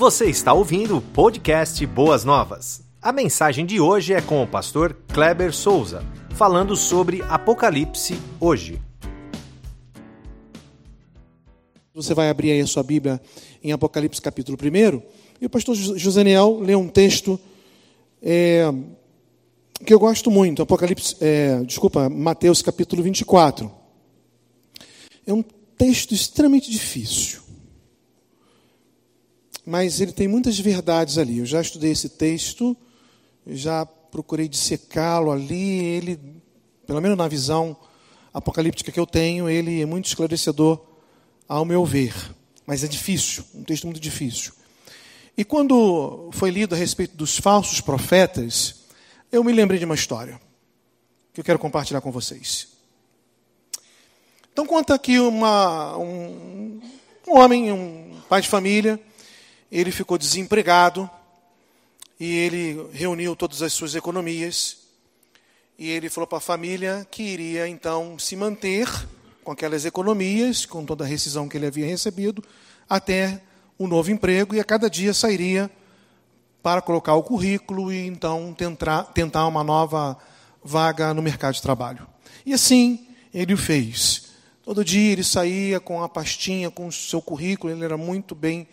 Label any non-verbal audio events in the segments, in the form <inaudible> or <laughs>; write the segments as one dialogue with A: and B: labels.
A: Você está ouvindo o podcast Boas Novas. A mensagem de hoje é com o pastor Kleber Souza, falando sobre Apocalipse hoje.
B: Você vai abrir aí a sua Bíblia em Apocalipse capítulo 1. E o pastor Josaniel lê um texto é, que eu gosto muito, Apocalipse, é, desculpa, Mateus capítulo 24. É um texto extremamente difícil, mas ele tem muitas verdades ali. Eu já estudei esse texto, já procurei dissecá-lo ali. Ele, pelo menos na visão apocalíptica que eu tenho, ele é muito esclarecedor ao meu ver. Mas é difícil, um texto muito difícil. E quando foi lido a respeito dos falsos profetas, eu me lembrei de uma história que eu quero compartilhar com vocês. Então conta aqui uma, um, um homem, um pai de família, ele ficou desempregado e ele reuniu todas as suas economias e ele falou para a família que iria então se manter com aquelas economias, com toda a rescisão que ele havia recebido, até o novo emprego e a cada dia sairia para colocar o currículo e então tentar, tentar uma nova vaga no mercado de trabalho. E assim ele o fez. Todo dia ele saía com a pastinha, com o seu currículo, ele era muito bem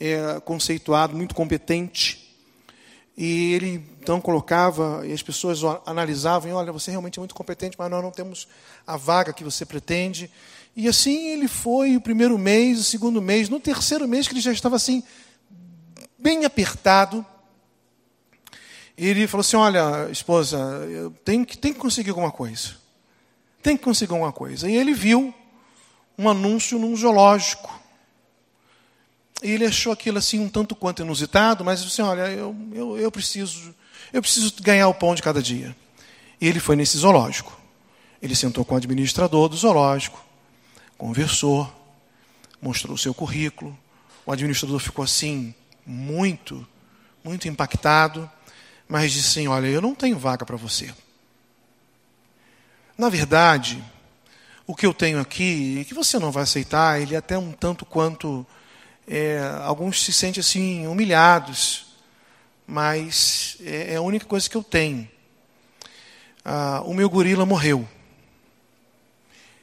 B: é, conceituado, muito competente. E ele então colocava, e as pessoas analisavam, olha, você realmente é muito competente, mas nós não temos a vaga que você pretende. E assim ele foi o primeiro mês, o segundo mês, no terceiro mês que ele já estava assim, bem apertado. Ele falou assim: Olha, esposa, eu tenho que, tenho que conseguir alguma coisa. Tem que conseguir alguma coisa. E ele viu um anúncio num zoológico. E ele achou aquilo assim um tanto quanto inusitado, mas disse assim, olha, eu, eu, eu, preciso, eu preciso ganhar o pão de cada dia. E ele foi nesse zoológico. Ele sentou com o administrador do zoológico, conversou, mostrou o seu currículo. O administrador ficou assim, muito, muito impactado, mas disse assim: Olha, eu não tenho vaga para você. Na verdade, o que eu tenho aqui, que você não vai aceitar, ele é até um tanto quanto. É, alguns se sentem assim, humilhados, mas é, é a única coisa que eu tenho. Ah, o meu gorila morreu.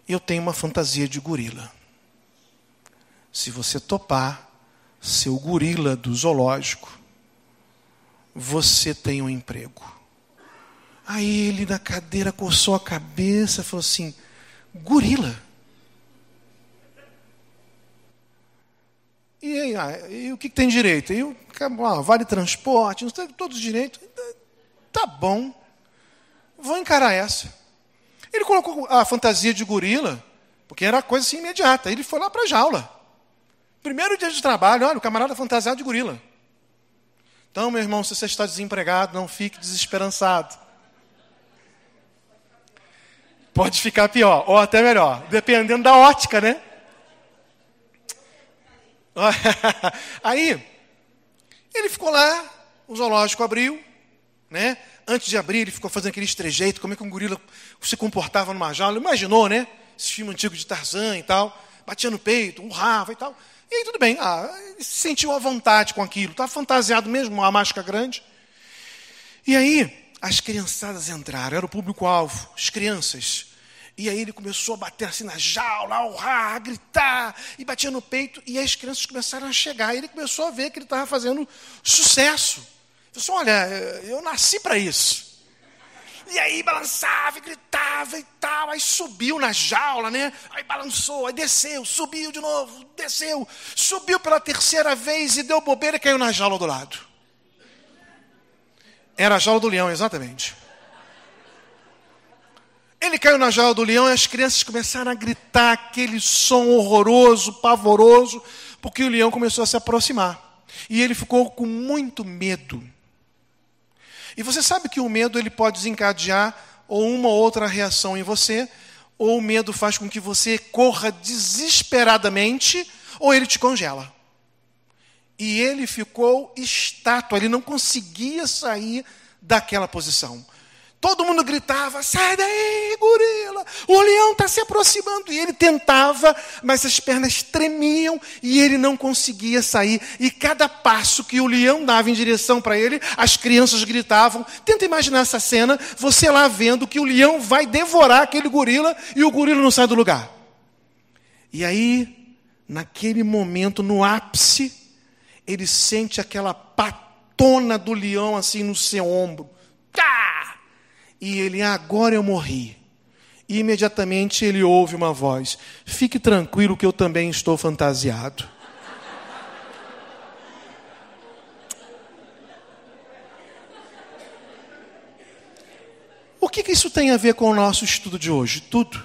B: Eu tenho uma fantasia de gorila. Se você topar, seu gorila do zoológico, você tem um emprego. Aí ele na cadeira coçou a cabeça e falou assim: gorila. E, aí, ah, e o que, tem direito? E, ah, vale transporte, não todos os direitos. Tá bom, vou encarar essa. Ele colocou a fantasia de gorila, porque era coisa assim imediata. Ele foi lá para a jaula. Primeiro dia de trabalho, olha, o camarada fantasiado de gorila. Então, meu irmão, se você está desempregado, não fique desesperançado. Pode ficar pior, ou até melhor, dependendo da ótica, né? <laughs> Aí, ele ficou lá, o zoológico abriu, né? Antes de abrir, ele ficou fazendo aquele estrejeito, como é que um gorila se comportava numa jaula. Imaginou, né? Esse filme antigo de Tarzan e tal. Batia no peito, urrava e tal. E aí tudo bem, ah, se sentiu à vontade com aquilo, estava fantasiado mesmo, uma máscara grande. E aí, as criançadas entraram, era o público-alvo, as crianças. E aí ele começou a bater assim na jaula, a urrar, a gritar, e batia no peito, e as crianças começaram a chegar. E ele começou a ver que ele estava fazendo sucesso. Ele disse, olha, eu nasci para isso. E aí balançava e gritava e tal. Aí subiu na jaula, né? Aí balançou, aí desceu, subiu de novo, desceu, subiu pela terceira vez e deu bobeira e caiu na jaula do lado. Era a jaula do leão, exatamente. Ele caiu na jaula do leão e as crianças começaram a gritar aquele som horroroso, pavoroso, porque o leão começou a se aproximar. E ele ficou com muito medo. E você sabe que o medo ele pode desencadear ou uma ou outra reação em você, ou o medo faz com que você corra desesperadamente, ou ele te congela. E ele ficou estátua, ele não conseguia sair daquela posição. Todo mundo gritava: sai daí, gorila! O leão está se aproximando. E ele tentava, mas as pernas tremiam e ele não conseguia sair. E cada passo que o leão dava em direção para ele, as crianças gritavam. Tenta imaginar essa cena: você lá vendo que o leão vai devorar aquele gorila e o gorila não sai do lugar. E aí, naquele momento, no ápice, ele sente aquela patona do leão assim no seu ombro. Tá! E ele, agora eu morri. E imediatamente ele ouve uma voz: Fique tranquilo que eu também estou fantasiado. O que, que isso tem a ver com o nosso estudo de hoje? Tudo.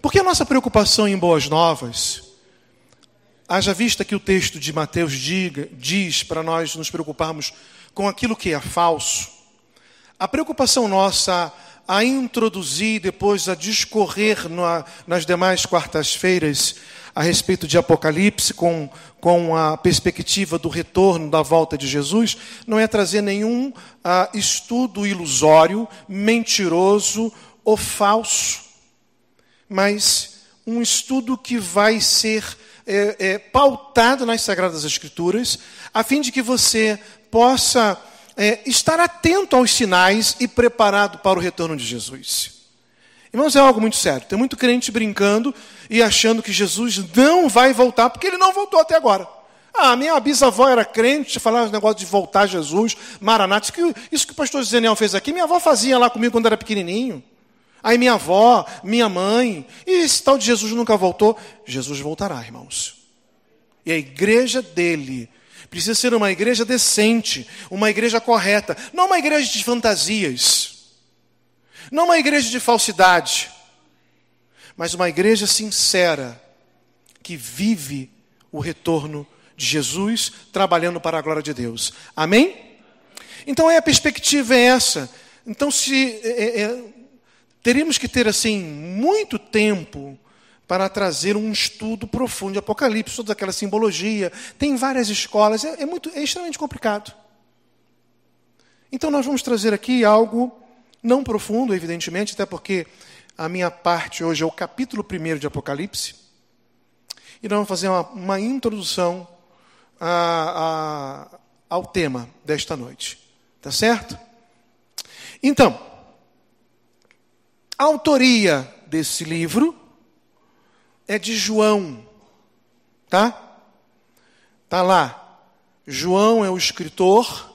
B: Porque a nossa preocupação em boas novas, haja vista que o texto de Mateus diga, diz para nós nos preocuparmos com aquilo que é falso, a preocupação nossa a introduzir, depois a discorrer na, nas demais quartas-feiras a respeito de Apocalipse, com, com a perspectiva do retorno da volta de Jesus, não é trazer nenhum ah, estudo ilusório, mentiroso ou falso, mas um estudo que vai ser é, é, pautado nas Sagradas Escrituras, a fim de que você possa é, estar atento aos sinais e preparado para o retorno de Jesus. Irmãos, é algo muito sério. Tem muito crente brincando e achando que Jesus não vai voltar, porque ele não voltou até agora. Ah, minha bisavó era crente, falava esse negócio de voltar Jesus, Maranata. Isso que, isso que o pastor Zenel fez aqui, minha avó fazia lá comigo quando era pequenininho. Aí minha avó, minha mãe, e esse tal de Jesus nunca voltou. Jesus voltará, irmãos. E a igreja dele Precisa ser uma igreja decente, uma igreja correta, não uma igreja de fantasias, não uma igreja de falsidade, mas uma igreja sincera que vive o retorno de Jesus trabalhando para a glória de Deus. Amém? Então a perspectiva é essa. Então se é, é, teríamos que ter assim muito tempo para trazer um estudo profundo de Apocalipse, toda aquela simbologia. Tem várias escolas, é, é, muito, é extremamente complicado. Então nós vamos trazer aqui algo não profundo, evidentemente, até porque a minha parte hoje é o capítulo 1 de Apocalipse. E nós vamos fazer uma, uma introdução a, a, ao tema desta noite. Tá certo? Então, a autoria desse livro é de João, tá? Tá lá. João é o escritor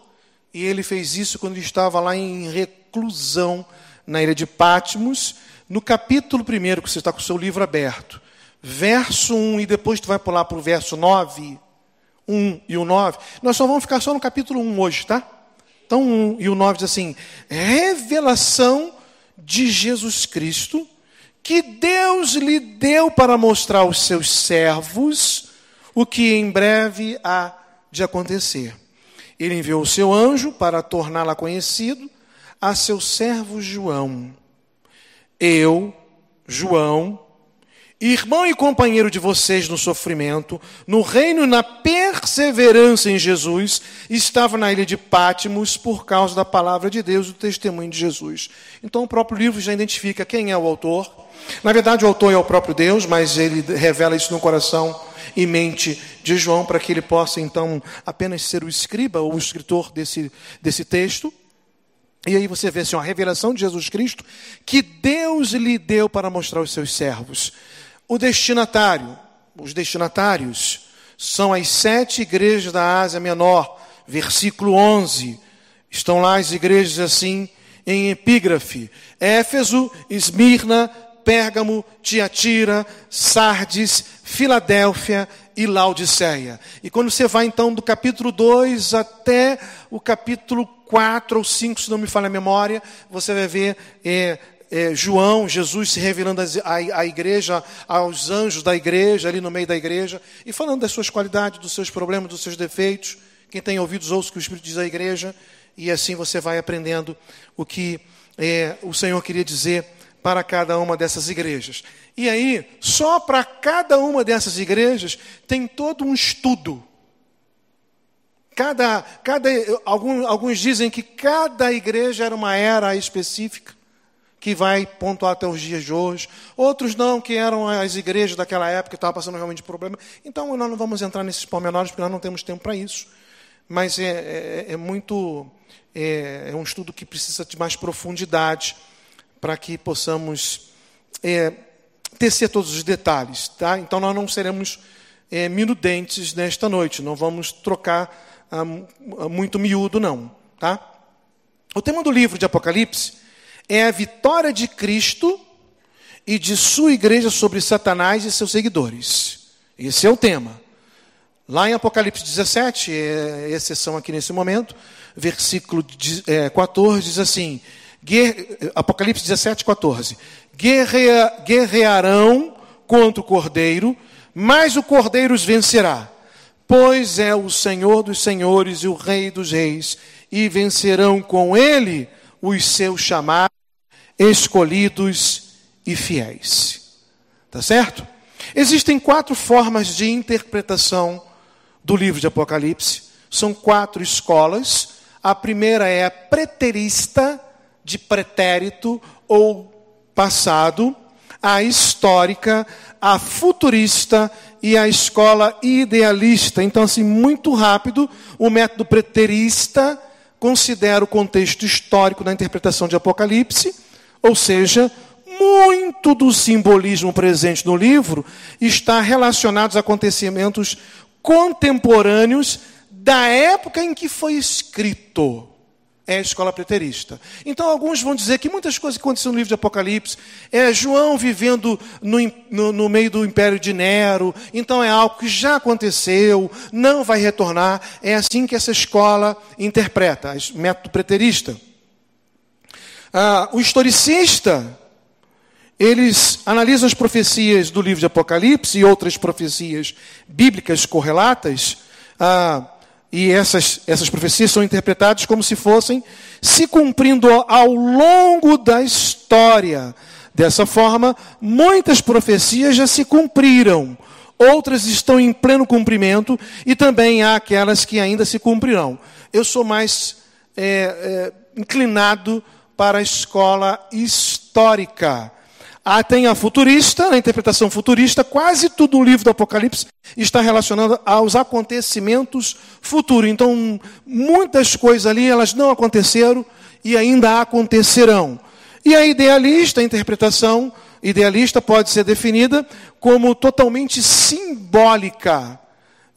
B: e ele fez isso quando ele estava lá em reclusão na ilha de Patmos, no capítulo 1, que você está com o seu livro aberto. Verso 1 e depois tu vai pular para o verso 9, 1 e o 9. Nós só vamos ficar só no capítulo 1 hoje, tá? Então, 1 e o 9 diz assim: revelação de Jesus Cristo que Deus lhe deu para mostrar aos seus servos o que em breve há de acontecer. Ele enviou o seu anjo para torná-la conhecido a seu servo João. Eu, João, irmão e companheiro de vocês no sofrimento, no reino e na perseverança em Jesus, estava na ilha de Pátimos por causa da palavra de Deus do testemunho de Jesus. Então o próprio livro já identifica quem é o autor na verdade, o autor é o próprio Deus, mas ele revela isso no coração e mente de João para que ele possa então apenas ser o escriba ou o escritor desse, desse texto. E aí você vê assim, a revelação de Jesus Cristo que Deus lhe deu para mostrar aos seus servos. O destinatário, os destinatários são as sete igrejas da Ásia Menor, versículo 11. Estão lá as igrejas assim em epígrafe: Éfeso, Esmirna, Pérgamo, Tiatira, Sardes, Filadélfia e Laodiceia. E quando você vai então do capítulo 2 até o capítulo 4 ou 5, se não me falha a memória, você vai ver é, é, João, Jesus se revelando à, igreja, aos anjos da igreja, ali no meio da igreja, e falando das suas qualidades, dos seus problemas, dos seus defeitos. Quem tem ouvidos, ouça o que o Espírito diz à igreja, e assim você vai aprendendo o que é, o Senhor queria dizer para cada uma dessas igrejas. E aí, só para cada uma dessas igrejas tem todo um estudo. Cada, cada, alguns, alguns dizem que cada igreja era uma era específica, que vai pontuar até os dias de hoje. Outros não, que eram as igrejas daquela época que estavam passando realmente problema. Então, nós não vamos entrar nesses pormenores, porque nós não temos tempo para isso. Mas é, é, é muito. É, é, um estudo que precisa de mais profundidade para que possamos é, tecer todos os detalhes. Tá? Então, nós não seremos é, minudentes nesta noite, não vamos trocar muito miúdo, não. Tá? O tema do livro de Apocalipse é a vitória de Cristo e de sua igreja sobre Satanás e seus seguidores. Esse é o tema. Lá em Apocalipse 17, é exceção aqui nesse momento, versículo 14 é, diz assim: Apocalipse 17, 14: Guerrearão contra o cordeiro, mas o cordeiro os vencerá pois é o Senhor dos senhores e o Rei dos reis, e vencerão com ele os seus chamados, escolhidos e fiéis. Tá certo? Existem quatro formas de interpretação do livro de Apocalipse. São quatro escolas. A primeira é a preterista, de pretérito ou passado, a histórica, a futurista e a escola idealista. Então, assim, muito rápido, o método preterista considera o contexto histórico da interpretação de Apocalipse, ou seja, muito do simbolismo presente no livro está relacionado aos acontecimentos contemporâneos da época em que foi escrito é a escola preterista. Então, alguns vão dizer que muitas coisas que aconteceram no livro de Apocalipse é João vivendo no, no, no, meio do império de Nero, então é algo que já aconteceu, não vai retornar. É assim que essa escola interpreta, o método preterista. Ah, o historicista, eles analisam as profecias do livro de Apocalipse e outras profecias bíblicas correlatas. Ah, e essas, essas profecias são interpretadas como se fossem se cumprindo ao longo da história. Dessa forma, muitas profecias já se cumpriram, outras estão em pleno cumprimento e também há aquelas que ainda se cumprirão. Eu sou mais é, é, inclinado para a escola histórica. Ah, tem a futurista, a interpretação futurista, quase tudo o livro do Apocalipse está relacionado aos acontecimentos futuros. Então, muitas coisas ali, elas não aconteceram e ainda acontecerão. E a idealista, a interpretação idealista pode ser definida como totalmente simbólica.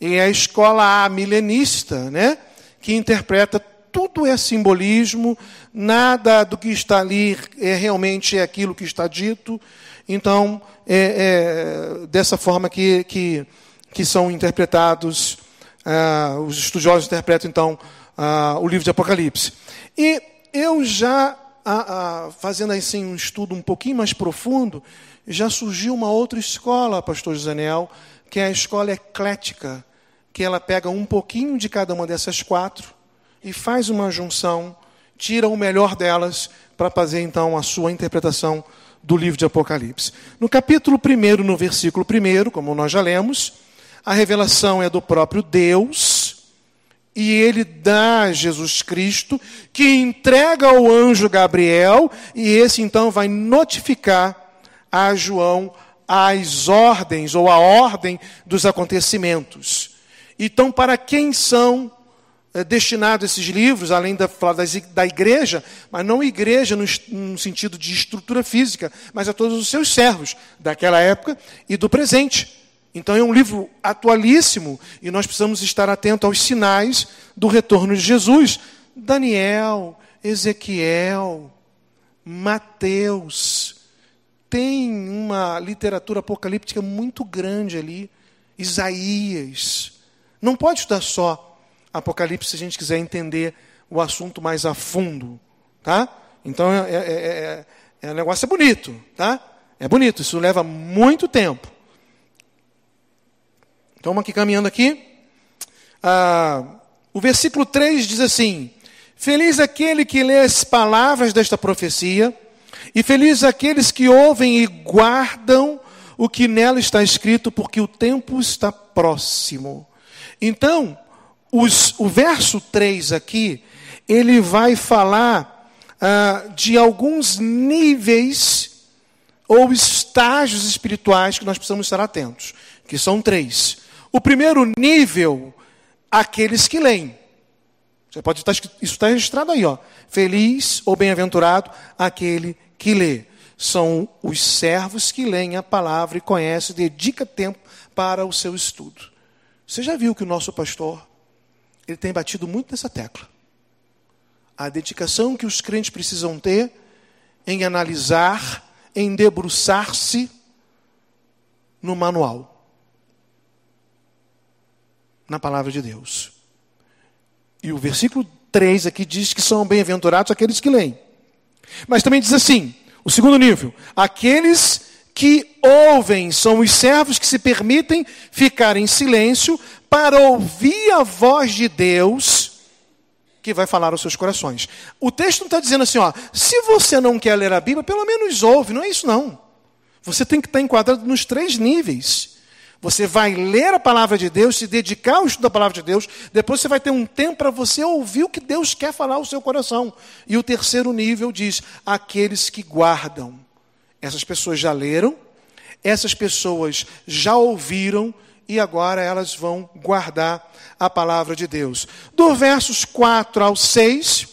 B: E é a escola milenista, né, que interpreta tudo é simbolismo, nada do que está ali é realmente é aquilo que está dito. Então, é, é dessa forma que, que, que são interpretados, ah, os estudiosos interpretam, então, ah, o livro de Apocalipse. E eu já, ah, fazendo assim um estudo um pouquinho mais profundo, já surgiu uma outra escola, pastor Janel, que é a escola eclética, que ela pega um pouquinho de cada uma dessas quatro e faz uma junção, tira o melhor delas para fazer então a sua interpretação do livro de Apocalipse. No capítulo 1, no versículo 1, como nós já lemos, a revelação é do próprio Deus, e ele dá Jesus Cristo, que entrega ao anjo Gabriel, e esse então vai notificar a João as ordens, ou a ordem dos acontecimentos. Então, para quem são destinado a esses livros, além da, da igreja, mas não igreja no, no, sentido de estrutura física, mas a todos os seus servos daquela época e do presente. Então é um livro atualíssimo e nós precisamos estar atentos aos sinais do retorno de Jesus. Daniel, Ezequiel, Mateus, tem uma literatura apocalíptica muito grande ali. Isaías. Não pode estudar só Apocalipse se a gente quiser entender o assunto mais a fundo, tá? Então, é, é, é, é, o negócio é bonito, tá? É bonito, isso leva muito tempo. Então, vamos aqui caminhando aqui. Ah, o versículo 3 diz assim: Feliz aquele que lê as palavras desta profecia, e feliz aqueles que ouvem e guardam o que nela está escrito, porque o tempo está próximo. Então, os, o verso 3 aqui, ele vai falar ah, de alguns níveis ou estágios espirituais que nós precisamos estar atentos, que são três. O primeiro nível, aqueles que leem. Você pode estar, isso está registrado aí, ó. Feliz ou bem-aventurado aquele que lê. São os servos que leem a palavra e conhecem, dedica tempo para o seu estudo. Você já viu que o nosso pastor ele tem batido muito nessa tecla. A dedicação que os crentes precisam ter em analisar, em debruçar-se no manual, na palavra de Deus. E o versículo 3 aqui diz que são bem-aventurados aqueles que leem. Mas também diz assim: o segundo nível, aqueles que ouvem são os servos que se permitem ficar em silêncio para ouvir a voz de Deus que vai falar aos seus corações. O texto não está dizendo assim, ó, se você não quer ler a Bíblia, pelo menos ouve, não é isso não. Você tem que estar enquadrado nos três níveis. Você vai ler a palavra de Deus, se dedicar ao estudo da palavra de Deus, depois você vai ter um tempo para você ouvir o que Deus quer falar ao seu coração. E o terceiro nível diz: aqueles que guardam. Essas pessoas já leram, essas pessoas já ouviram e agora elas vão guardar a palavra de Deus. Do versos 4 ao 6,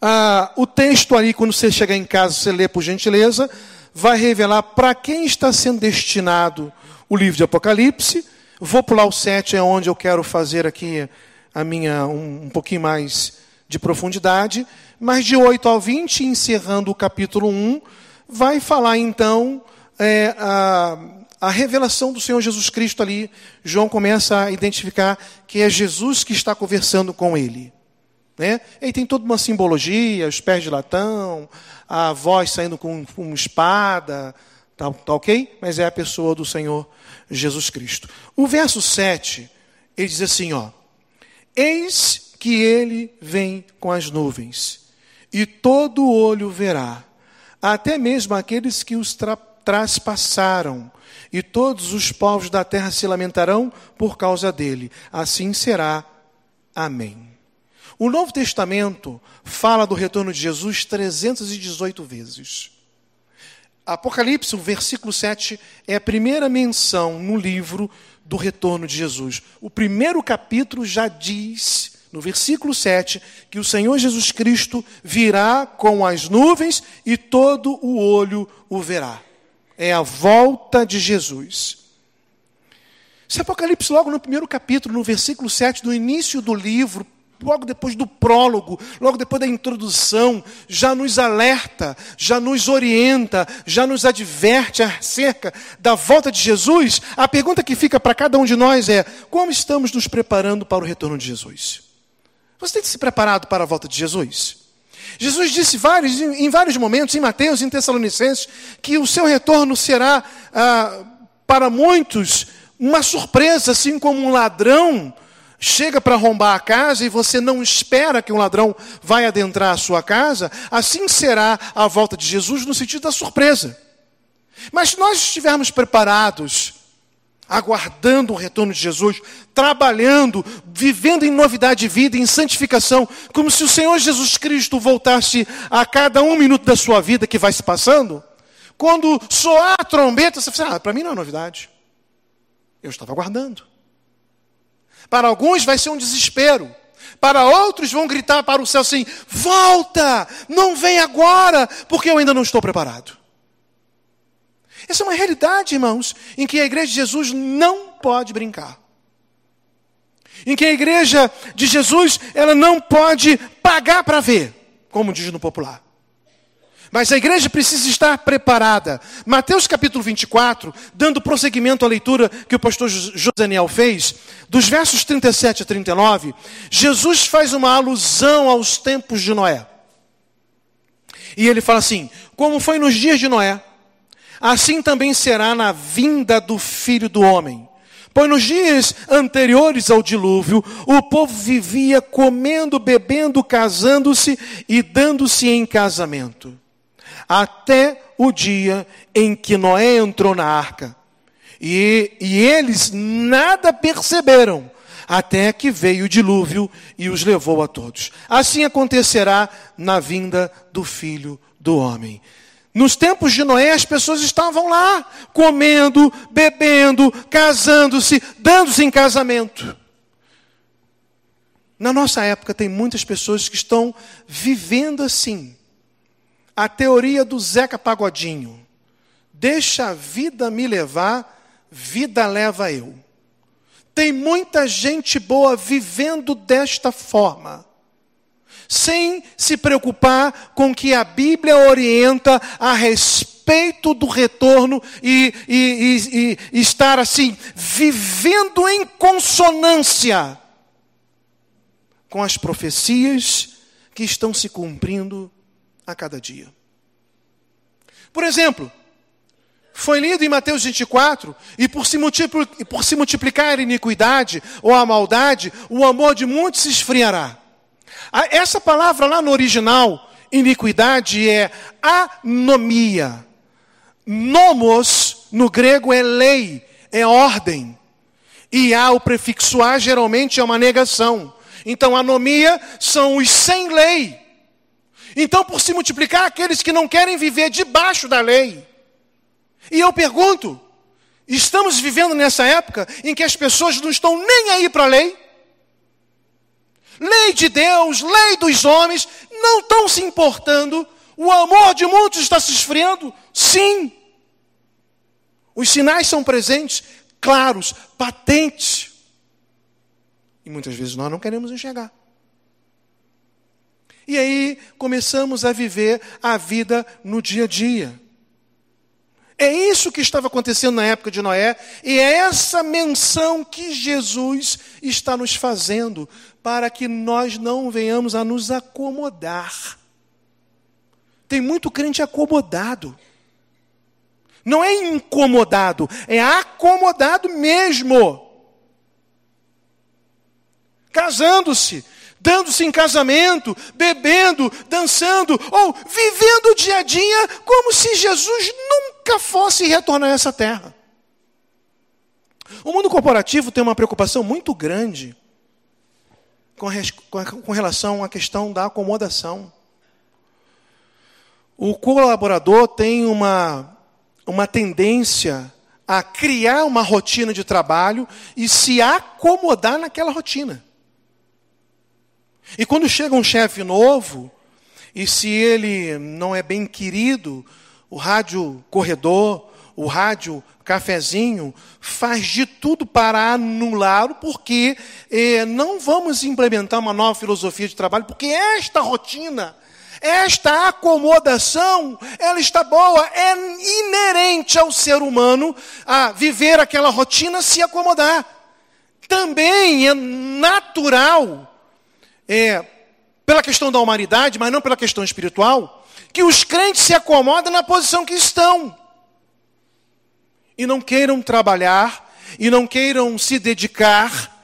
B: ah, o texto ali, quando você chegar em casa, você lê por gentileza, vai revelar para quem está sendo destinado o livro de Apocalipse. Vou pular o 7, é onde eu quero fazer aqui a minha um, um pouquinho mais de profundidade. Mas de 8 ao 20, encerrando o capítulo 1, vai falar então é, a, a revelação do Senhor Jesus Cristo ali. João começa a identificar que é Jesus que está conversando com ele. Né? E tem toda uma simbologia, os pés de latão, a voz saindo com, com uma espada, tá, tá ok? Mas é a pessoa do Senhor Jesus Cristo. O verso 7, ele diz assim, ó. Eis que ele vem com as nuvens, e todo olho verá, até mesmo aqueles que os tra traspassaram, e todos os povos da terra se lamentarão por causa dele. Assim será. Amém. O Novo Testamento fala do retorno de Jesus 318 vezes. Apocalipse, o versículo 7, é a primeira menção no livro do retorno de Jesus. O primeiro capítulo já diz no versículo 7, que o Senhor Jesus Cristo virá com as nuvens e todo o olho o verá. É a volta de Jesus. Esse Apocalipse, logo no primeiro capítulo, no versículo 7, no início do livro, logo depois do prólogo, logo depois da introdução, já nos alerta, já nos orienta, já nos adverte acerca da volta de Jesus. A pergunta que fica para cada um de nós é: como estamos nos preparando para o retorno de Jesus? Você tem se preparado para a volta de Jesus? Jesus disse vários, em vários momentos, em Mateus, em Tessalonicenses, que o seu retorno será, ah, para muitos, uma surpresa, assim como um ladrão chega para arrombar a casa e você não espera que um ladrão vai adentrar a sua casa, assim será a volta de Jesus no sentido da surpresa. Mas se nós estivermos preparados aguardando o retorno de Jesus, trabalhando, vivendo em novidade de vida, em santificação, como se o Senhor Jesus Cristo voltasse a cada um minuto da sua vida que vai se passando. Quando soar a trombeta, você fala, ah, para mim não é novidade. Eu estava aguardando. Para alguns vai ser um desespero. Para outros vão gritar para o céu assim: volta, não vem agora, porque eu ainda não estou preparado. Essa é uma realidade, irmãos, em que a igreja de Jesus não pode brincar. Em que a igreja de Jesus, ela não pode pagar para ver, como diz no popular. Mas a igreja precisa estar preparada. Mateus capítulo 24, dando prosseguimento à leitura que o pastor Josaniel fez, dos versos 37 a 39, Jesus faz uma alusão aos tempos de Noé. E ele fala assim: como foi nos dias de Noé, assim também será na vinda do filho do homem. Pois nos dias anteriores ao dilúvio, o povo vivia comendo, bebendo, casando-se e dando-se em casamento. Até o dia em que Noé entrou na arca. E, e eles nada perceberam, até que veio o dilúvio e os levou a todos. Assim acontecerá na vinda do filho do homem. Nos tempos de Noé, as pessoas estavam lá, comendo, bebendo, casando-se, dando-se em casamento. Na nossa época, tem muitas pessoas que estão vivendo assim. A teoria do Zeca Pagodinho. Deixa a vida me levar, vida leva eu. Tem muita gente boa vivendo desta forma, sem se preocupar com que a Bíblia orienta a respeito do retorno e, e, e, e estar assim, vivendo em consonância com as profecias que estão se cumprindo a cada dia. Por exemplo, foi lido em Mateus 24, e por se, por se multiplicar a iniquidade ou a maldade, o amor de muitos se esfriará. Essa palavra lá no original, iniquidade, é anomia. Nomos, no grego, é lei, é ordem. E há o prefixo a, geralmente é uma negação. Então, anomia são os sem lei. Então, por se multiplicar aqueles que não querem viver debaixo da lei, e eu pergunto: estamos vivendo nessa época em que as pessoas não estão nem aí para a lei? Lei de Deus, lei dos homens, não estão se importando. O amor de muitos está se esfriando? Sim. Os sinais são presentes, claros, patentes. E muitas vezes nós não queremos enxergar. E aí começamos a viver a vida no dia a dia. É isso que estava acontecendo na época de Noé, e é essa menção que Jesus está nos fazendo, para que nós não venhamos a nos acomodar. Tem muito crente acomodado. Não é incomodado, é acomodado mesmo. Casando-se, dando-se em casamento, bebendo, dançando, ou vivendo o dia a dia como se Jesus nunca fosse retornar a essa terra. O mundo corporativo tem uma preocupação muito grande com, com relação à questão da acomodação. O colaborador tem uma, uma tendência a criar uma rotina de trabalho e se acomodar naquela rotina. E quando chega um chefe novo, e se ele não é bem querido, o rádio corredor, o rádio cafezinho, faz de tudo para anulá-lo, porque eh, não vamos implementar uma nova filosofia de trabalho, porque esta rotina, esta acomodação, ela está boa, é inerente ao ser humano a viver aquela rotina, se acomodar. Também é natural é, pela questão da humanidade, mas não pela questão espiritual, que os crentes se acomodam na posição que estão. E não queiram trabalhar, e não queiram se dedicar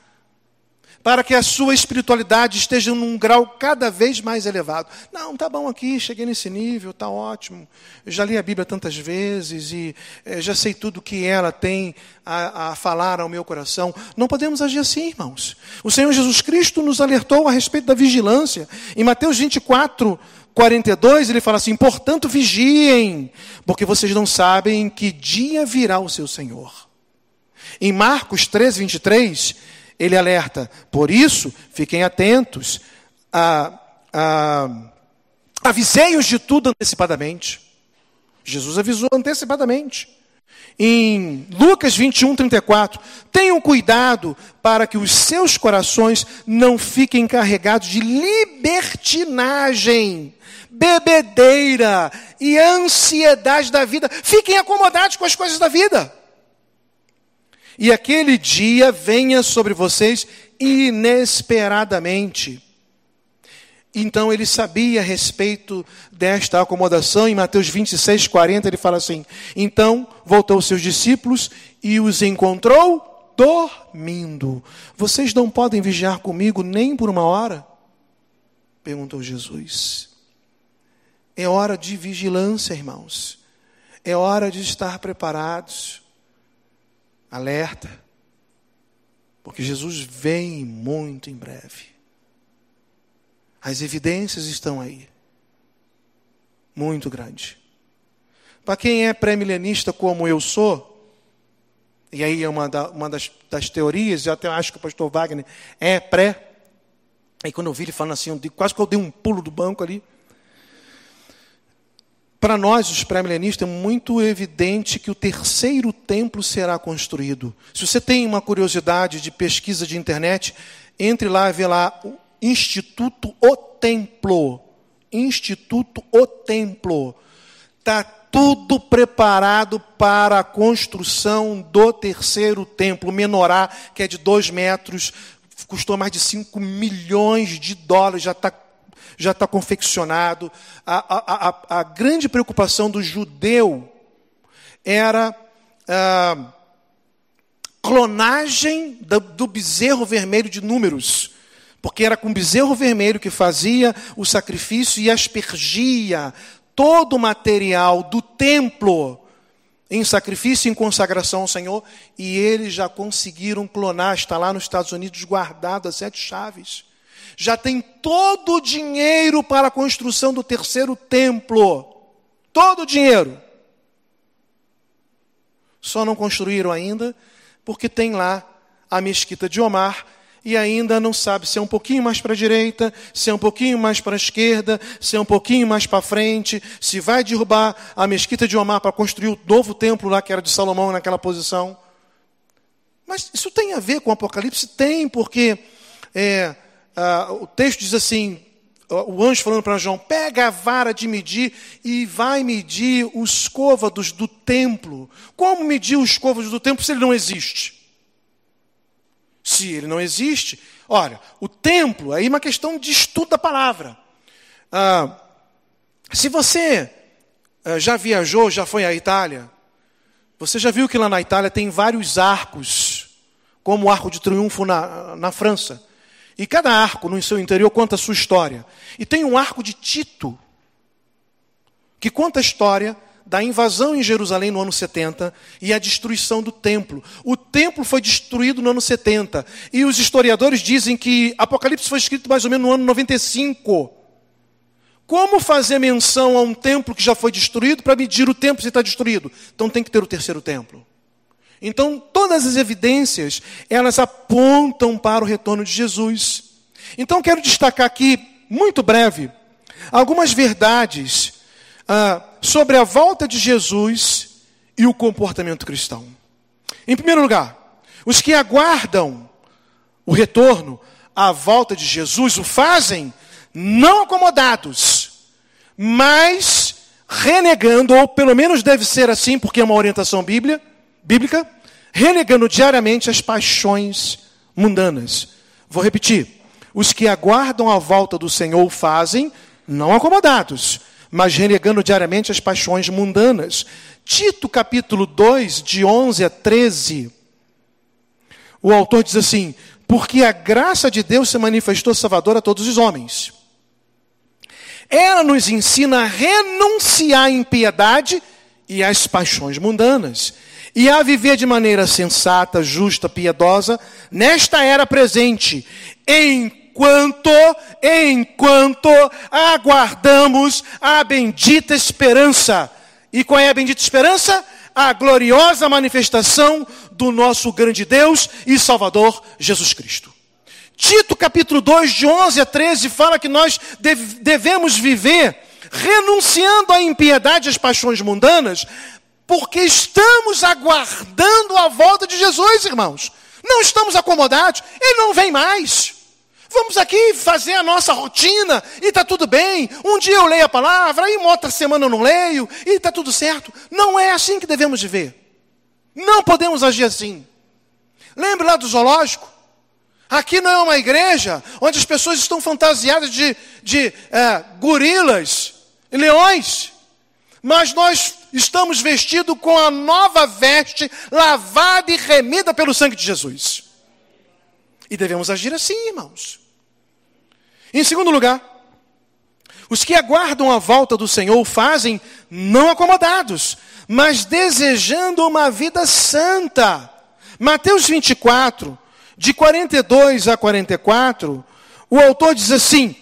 B: para que a sua espiritualidade esteja num grau cada vez mais elevado. Não, tá bom aqui, cheguei nesse nível, tá ótimo. Eu já li a Bíblia tantas vezes e é, já sei tudo que ela tem a, a falar ao meu coração. Não podemos agir assim, irmãos. O Senhor Jesus Cristo nos alertou a respeito da vigilância. Em Mateus 24, 42, ele fala assim: portanto, vigiem, porque vocês não sabem que dia virá o seu Senhor. Em Marcos 13, 23, ele alerta, por isso, fiquem atentos, a, a, avisei-os de tudo antecipadamente. Jesus avisou antecipadamente. Em Lucas 21, 34, tenham cuidado para que os seus corações não fiquem carregados de libertinagem, bebedeira e ansiedade da vida. Fiquem acomodados com as coisas da vida e aquele dia venha sobre vocês inesperadamente. Então ele sabia a respeito desta acomodação, em Mateus 26, 40, ele fala assim: Então voltou seus discípulos e os encontrou dormindo. Vocês não podem vigiar comigo nem por uma hora? Perguntou Jesus. É hora de vigilância, irmãos. É hora de estar preparados alerta. Porque Jesus vem muito em breve. As evidências estão aí. Muito grande. Para quem é pré-milenista como eu sou, e aí é uma, da, uma das, das, teorias, eu até acho que o pastor Wagner é pré. Aí quando eu vi ele falando assim, eu digo, quase que eu dei um pulo do banco ali. Para nós, os pré-milenistas, é muito evidente que o terceiro templo será construído. Se você tem uma curiosidade de pesquisa de internet, entre lá e vê lá o Instituto O Templo. Instituto O Templo. Está tudo preparado para a construção do terceiro templo, menorá, que é de dois metros, custou mais de 5 milhões de dólares, já está já está confeccionado. A, a, a, a, grande preocupação do judeu era a clonagem do, do bezerro vermelho de números porque era com bezerro vermelho que fazia o sacrifício e aspergia todo o material do templo em sacrifício e em consagração ao Senhor, e eles já conseguiram clonar, está lá nos Estados Unidos guardado as sete chaves. Já tem todo o dinheiro para a construção do terceiro templo. Todo o dinheiro. Só não construíram ainda, porque tem lá a mesquita de Omar, e ainda não sabe se é um pouquinho mais para a direita, se é um pouquinho mais para a esquerda, se é um pouquinho mais para frente, se vai derrubar a mesquita de Omar para construir o novo templo lá que era de Salomão naquela posição. Mas isso tem a ver com o Apocalipse? Tem, porque é, o texto diz assim: o anjo falando para João: pega a vara de medir e vai medir os côvados do templo. Como medir os côvados do templo se ele não existe? Se ele não existe, olha, o templo, aí é uma questão de estudo da palavra. Ah, se você ah, já viajou, já foi à Itália, você já viu que lá na Itália tem vários arcos, como o Arco de Triunfo na, na França. E cada arco no seu interior conta a sua história. E tem um arco de Tito, que conta a história da invasão em Jerusalém no ano 70 e a destruição do templo. O templo foi destruído no ano 70. E os historiadores dizem que Apocalipse foi escrito mais ou menos no ano 95. Como fazer menção a um templo que já foi destruído para medir o templo se está destruído? Então tem que ter o terceiro templo. Então todas as evidências, elas apontam para o retorno de Jesus. Então quero destacar aqui, muito breve, algumas verdades ah, sobre a volta de Jesus e o comportamento cristão. Em primeiro lugar, os que aguardam o retorno, a volta de Jesus, o fazem não acomodados, mas renegando, ou pelo menos deve ser assim, porque é uma orientação bíblia, bíblica, renegando diariamente as paixões mundanas. Vou repetir: os que aguardam a volta do Senhor fazem não acomodados, mas renegando diariamente as paixões mundanas. Tito capítulo 2, de 11 a 13, o autor diz assim: Porque a graça de Deus se manifestou salvadora a todos os homens. Ela nos ensina a renunciar à impiedade e às paixões mundanas, e a viver de maneira sensata, justa, piedosa, nesta era presente, enquanto, enquanto aguardamos a bendita esperança. E qual é a bendita esperança? A gloriosa manifestação do nosso grande Deus e Salvador Jesus Cristo. Tito capítulo 2, de 11 a 13, fala que nós devemos viver renunciando à impiedade e às paixões mundanas, porque estamos aguardando a volta de Jesus, irmãos. Não estamos acomodados, ele não vem mais. Vamos aqui fazer a nossa rotina e está tudo bem. Um dia eu leio a palavra, aí uma outra semana eu não leio e está tudo certo. Não é assim que devemos viver. Não podemos agir assim. Lembre lá do zoológico. Aqui não é uma igreja onde as pessoas estão fantasiadas de, de é, gorilas e leões. Mas nós estamos vestidos com a nova veste, lavada e remida pelo sangue de Jesus. E devemos agir assim, irmãos. Em segundo lugar, os que aguardam a volta do Senhor fazem não acomodados, mas desejando uma vida santa. Mateus 24, de 42 a 44, o autor diz assim: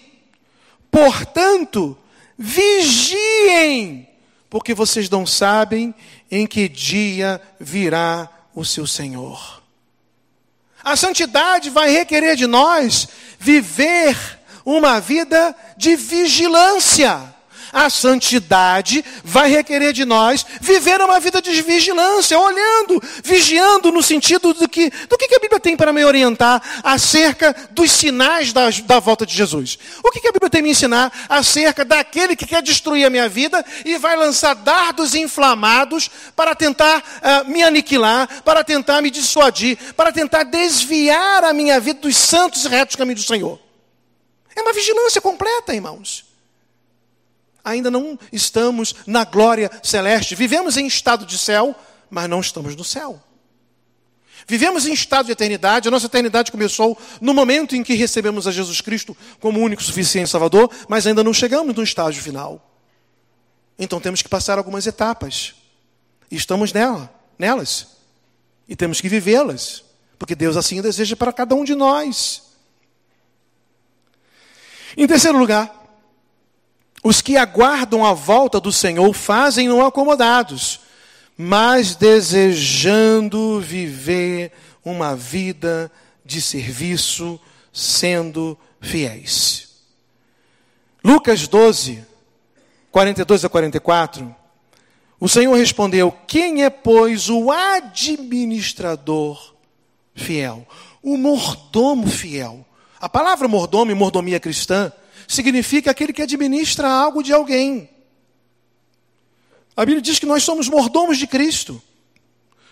B: Portanto, vigiem, porque vocês não sabem em que dia virá o seu Senhor. A santidade vai requerer de nós viver uma vida de vigilância a santidade vai requerer de nós viver uma vida de vigilância, olhando, vigiando no sentido do que, do que a Bíblia tem para me orientar acerca dos sinais da, da volta de Jesus. O que a Bíblia tem me ensinar acerca daquele que quer destruir a minha vida e vai lançar dardos inflamados para tentar uh, me aniquilar, para tentar me dissuadir, para tentar desviar a minha vida dos santos e retos caminhos do Senhor. É uma vigilância completa, irmãos ainda não estamos na glória celeste. Vivemos em estado de céu, mas não estamos no céu. Vivemos em estado de eternidade, a nossa eternidade começou no momento em que recebemos a Jesus Cristo como único, suficiente Salvador, mas ainda não chegamos no estágio final. Então temos que passar algumas etapas. E estamos nela, nelas. E temos que vivê-las, porque Deus assim deseja para cada um de nós. Em terceiro lugar, os que aguardam a volta do Senhor fazem-no acomodados, mas desejando viver uma vida de serviço, sendo fiéis. Lucas 12, 42 a 44. O Senhor respondeu: Quem é, pois, o administrador fiel? O mordomo fiel. A palavra mordomo e mordomia cristã significa aquele que administra algo de alguém. A Bíblia diz que nós somos mordomos de Cristo.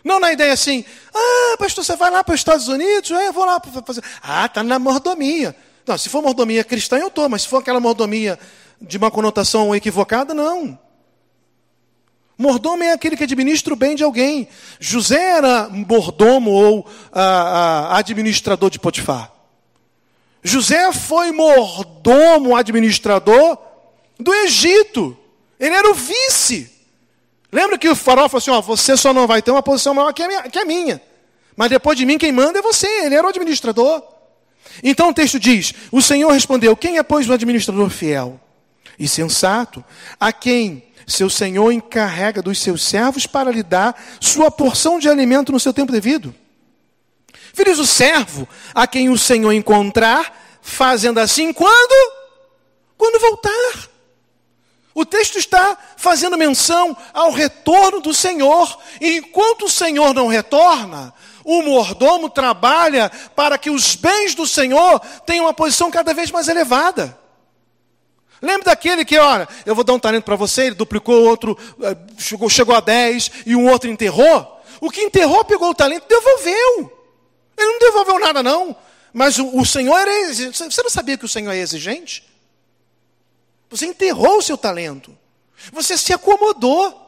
B: Não na ideia assim, ah, pastor, você vai lá para os Estados Unidos? É, eu vou lá para fazer. Ah, está na mordomia. Não, se for mordomia cristã, eu estou, mas se for aquela mordomia de uma conotação equivocada, não. Mordomo é aquele que administra o bem de alguém. José era mordomo ou ah, ah, administrador de Potifar. José foi mordomo, administrador do Egito. Ele era o vice. Lembra que o farol falou assim: ó, você só não vai ter uma posição maior que a, minha, que a minha. Mas depois de mim, quem manda é você. Ele era o administrador. Então o texto diz: O Senhor respondeu: Quem é, pois, o administrador fiel e sensato, a quem seu senhor encarrega dos seus servos para lhe dar sua porção de alimento no seu tempo devido? Feliz o servo a quem o Senhor encontrar, fazendo assim quando? Quando voltar. O texto está fazendo menção ao retorno do Senhor. E enquanto o Senhor não retorna, o mordomo trabalha para que os bens do Senhor tenham uma posição cada vez mais elevada. Lembra daquele que, olha, eu vou dar um talento para você, ele duplicou, outro eh, chegou, chegou a 10 e um outro enterrou? O que enterrou pegou o talento e devolveu. Ele não devolveu nada, não. Mas o, o Senhor era exigente. Você não sabia que o Senhor é exigente? Você enterrou o seu talento. Você se acomodou.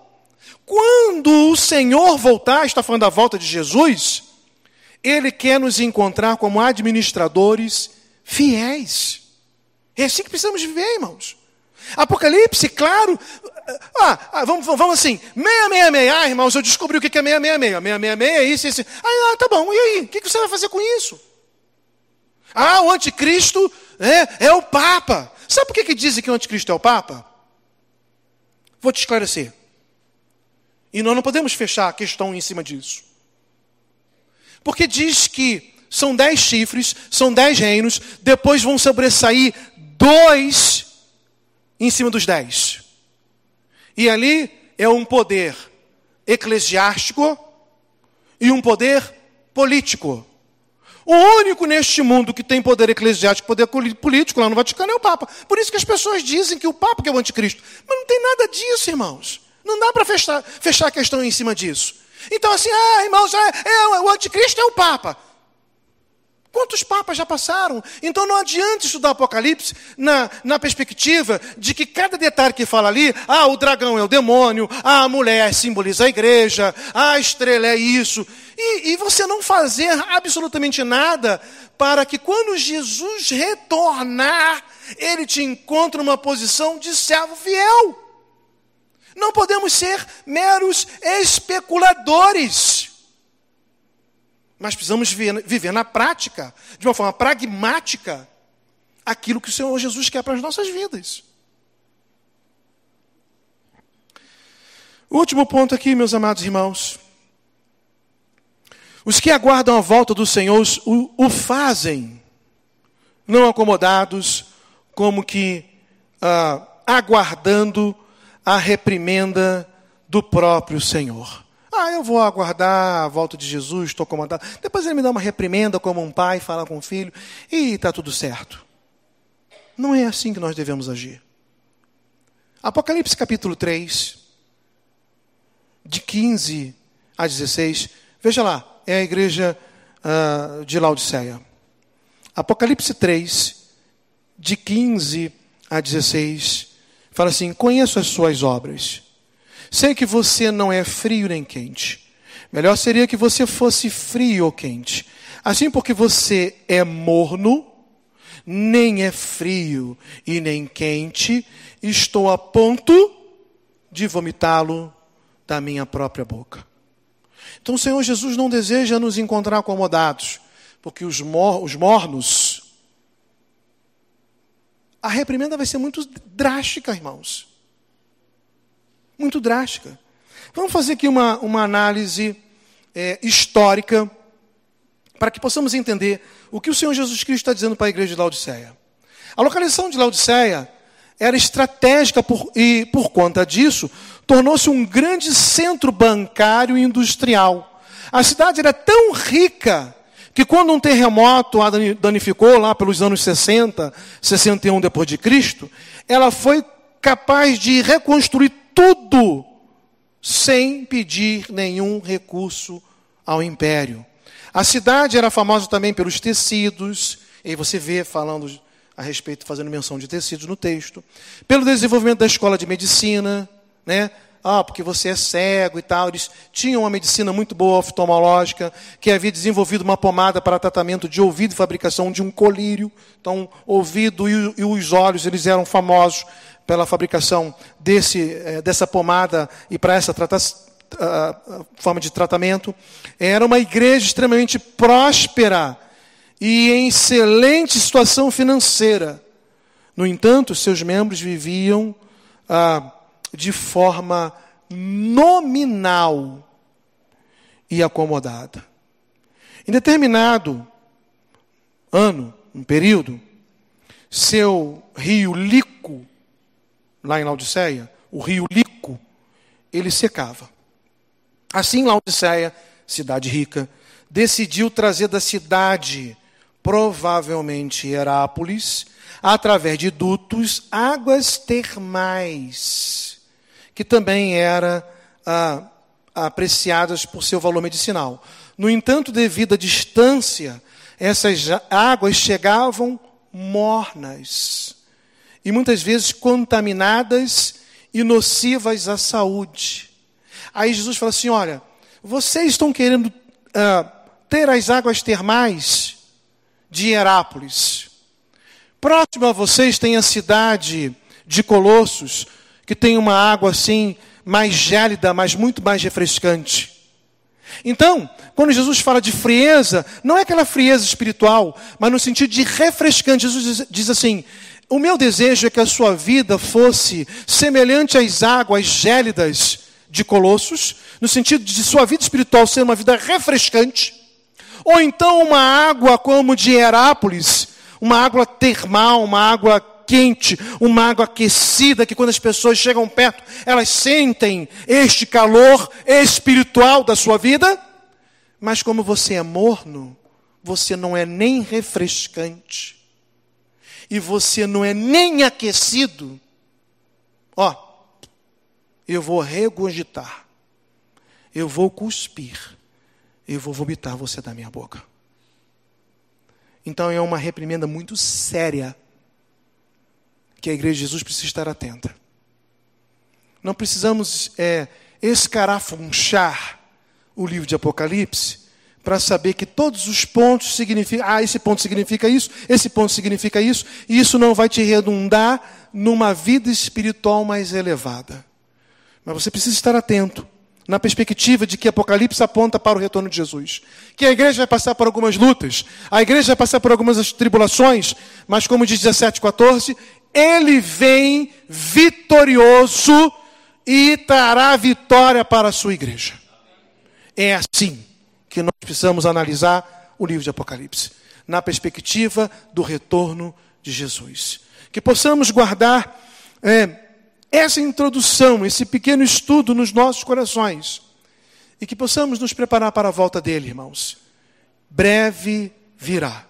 B: Quando o Senhor voltar, está falando da volta de Jesus, Ele quer nos encontrar como administradores fiéis. É assim que precisamos viver, irmãos. Apocalipse, claro. Ah, ah, vamos, vamos assim, 666. Ah, irmãos, eu descobri o que é 666. 666 é isso, isso. Ah, tá bom, e aí? O que você vai fazer com isso? Ah, o anticristo é, é o Papa. Sabe por que, que dizem que o anticristo é o Papa? Vou te esclarecer. E nós não podemos fechar a questão em cima disso. Porque diz que são dez chifres, são dez reinos, depois vão sobressair dois em cima dos dez. E ali é um poder eclesiástico e um poder político. O único neste mundo que tem poder eclesiástico, poder político lá no Vaticano é o Papa. Por isso que as pessoas dizem que o Papa é o anticristo. Mas não tem nada disso, irmãos. Não dá para fechar, fechar a questão em cima disso. Então, assim, ah, irmãos, é, é, o anticristo é o Papa. Quantos papas já passaram? Então não adianta estudar Apocalipse na, na perspectiva de que cada detalhe que fala ali, ah, o dragão é o demônio, ah, a mulher simboliza a igreja, ah, a estrela é isso. E, e você não fazer absolutamente nada para que quando Jesus retornar, ele te encontre numa posição de servo fiel. Não podemos ser meros especuladores. Mas precisamos viver, na prática, de uma forma pragmática, aquilo que o Senhor Jesus quer para as nossas vidas. O último ponto aqui, meus amados irmãos. Os que aguardam a volta do Senhor o, o fazem, não acomodados, como que ah, aguardando a reprimenda do próprio Senhor. Ah, eu vou aguardar a volta de Jesus, estou acomodado. Depois ele me dá uma reprimenda como um pai fala com o filho e está tudo certo. Não é assim que nós devemos agir. Apocalipse capítulo 3, de 15 a 16. Veja lá, é a igreja uh, de Laodiceia. Apocalipse 3, de 15 a 16, fala assim: Conheço as suas obras Sei que você não é frio nem quente. Melhor seria que você fosse frio ou quente. Assim, porque você é morno, nem é frio e nem quente, estou a ponto de vomitá-lo da minha própria boca. Então, o Senhor Jesus não deseja nos encontrar acomodados, porque os, mor os mornos. A reprimenda vai ser muito drástica, irmãos muito drástica. Vamos fazer aqui uma, uma análise é, histórica para que possamos entender o que o Senhor Jesus Cristo está dizendo para a igreja de Laodiceia. A localização de Laodiceia era estratégica por, e, por conta disso, tornou-se um grande centro bancário e industrial. A cidade era tão rica que quando um terremoto a danificou lá pelos anos 60, 61 depois de Cristo, ela foi capaz de reconstruir tudo sem pedir nenhum recurso ao império. A cidade era famosa também pelos tecidos, e você vê falando a respeito, fazendo menção de tecidos no texto, pelo desenvolvimento da escola de medicina, né? Ah, porque você é cego e tal. Eles tinham uma medicina muito boa oftalmológica, que havia desenvolvido uma pomada para tratamento de ouvido e fabricação de um colírio. Então, ouvido e, e os olhos, eles eram famosos pela fabricação desse, eh, dessa pomada e para essa uh, forma de tratamento. Era uma igreja extremamente próspera e em excelente situação financeira. No entanto, seus membros viviam uh, de forma nominal e acomodada. Em determinado ano, um período, seu rio Lico lá em Laodiceia, o rio Lico, ele secava. Assim, Laodiceia, cidade rica, decidiu trazer da cidade, provavelmente Herápolis, através de dutos, águas termais, que também eram ah, apreciadas por seu valor medicinal. No entanto, devido à distância, essas águas chegavam mornas e muitas vezes contaminadas e nocivas à saúde. Aí Jesus fala assim: olha, vocês estão querendo uh, ter as águas termais de Herápolis. Próximo a vocês tem a cidade de Colossos, que tem uma água assim mais gélida, mas muito mais refrescante. Então, quando Jesus fala de frieza, não é aquela frieza espiritual, mas no sentido de refrescante. Jesus diz, diz assim: o meu desejo é que a sua vida fosse semelhante às águas gélidas de Colossos, no sentido de sua vida espiritual ser uma vida refrescante, ou então uma água como de Herápolis, uma água termal, uma água quente, uma água aquecida, que quando as pessoas chegam perto, elas sentem este calor espiritual da sua vida, mas como você é morno, você não é nem refrescante e você não é nem aquecido, ó, eu vou regurgitar, eu vou cuspir, eu vou vomitar você da minha boca. Então é uma reprimenda muito séria que a igreja de Jesus precisa estar atenta. Não precisamos é, escarafunchar o livro de Apocalipse para saber que todos os pontos significam, ah, esse ponto significa isso, esse ponto significa isso, e isso não vai te redundar numa vida espiritual mais elevada. Mas você precisa estar atento na perspectiva de que Apocalipse aponta para o retorno de Jesus. Que a igreja vai passar por algumas lutas, a igreja vai passar por algumas tribulações, mas como diz 17,14, ele vem vitorioso e trará vitória para a sua igreja. É assim que nós precisamos analisar o livro de Apocalipse, na perspectiva do retorno de Jesus. Que possamos guardar é, essa introdução, esse pequeno estudo nos nossos corações e que possamos nos preparar para a volta dele, irmãos. Breve virá,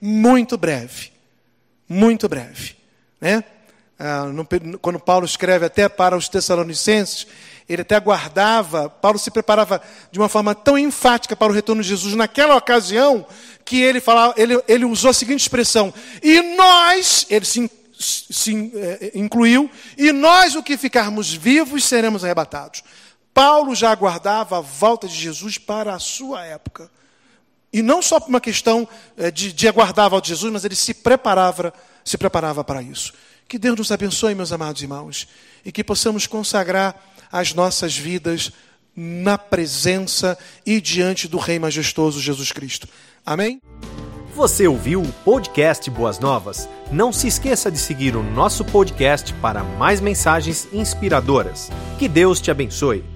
B: muito breve, muito breve, né? Ah, no, quando Paulo escreve até para os Tessalonicenses, ele até aguardava, Paulo se preparava de uma forma tão enfática para o retorno de Jesus naquela ocasião, que ele, falava, ele, ele usou a seguinte expressão: e nós, ele se, se é, incluiu, e nós, o que ficarmos vivos, seremos arrebatados. Paulo já aguardava a volta de Jesus para a sua época. E não só por uma questão é, de, de aguardar a volta de Jesus, mas ele se preparava, se preparava para isso. Que Deus nos abençoe, meus amados irmãos, e que possamos consagrar as nossas vidas na presença e diante do Rei majestoso Jesus Cristo. Amém?
A: Você ouviu o podcast Boas Novas? Não se esqueça de seguir o nosso podcast para mais mensagens inspiradoras. Que Deus te abençoe.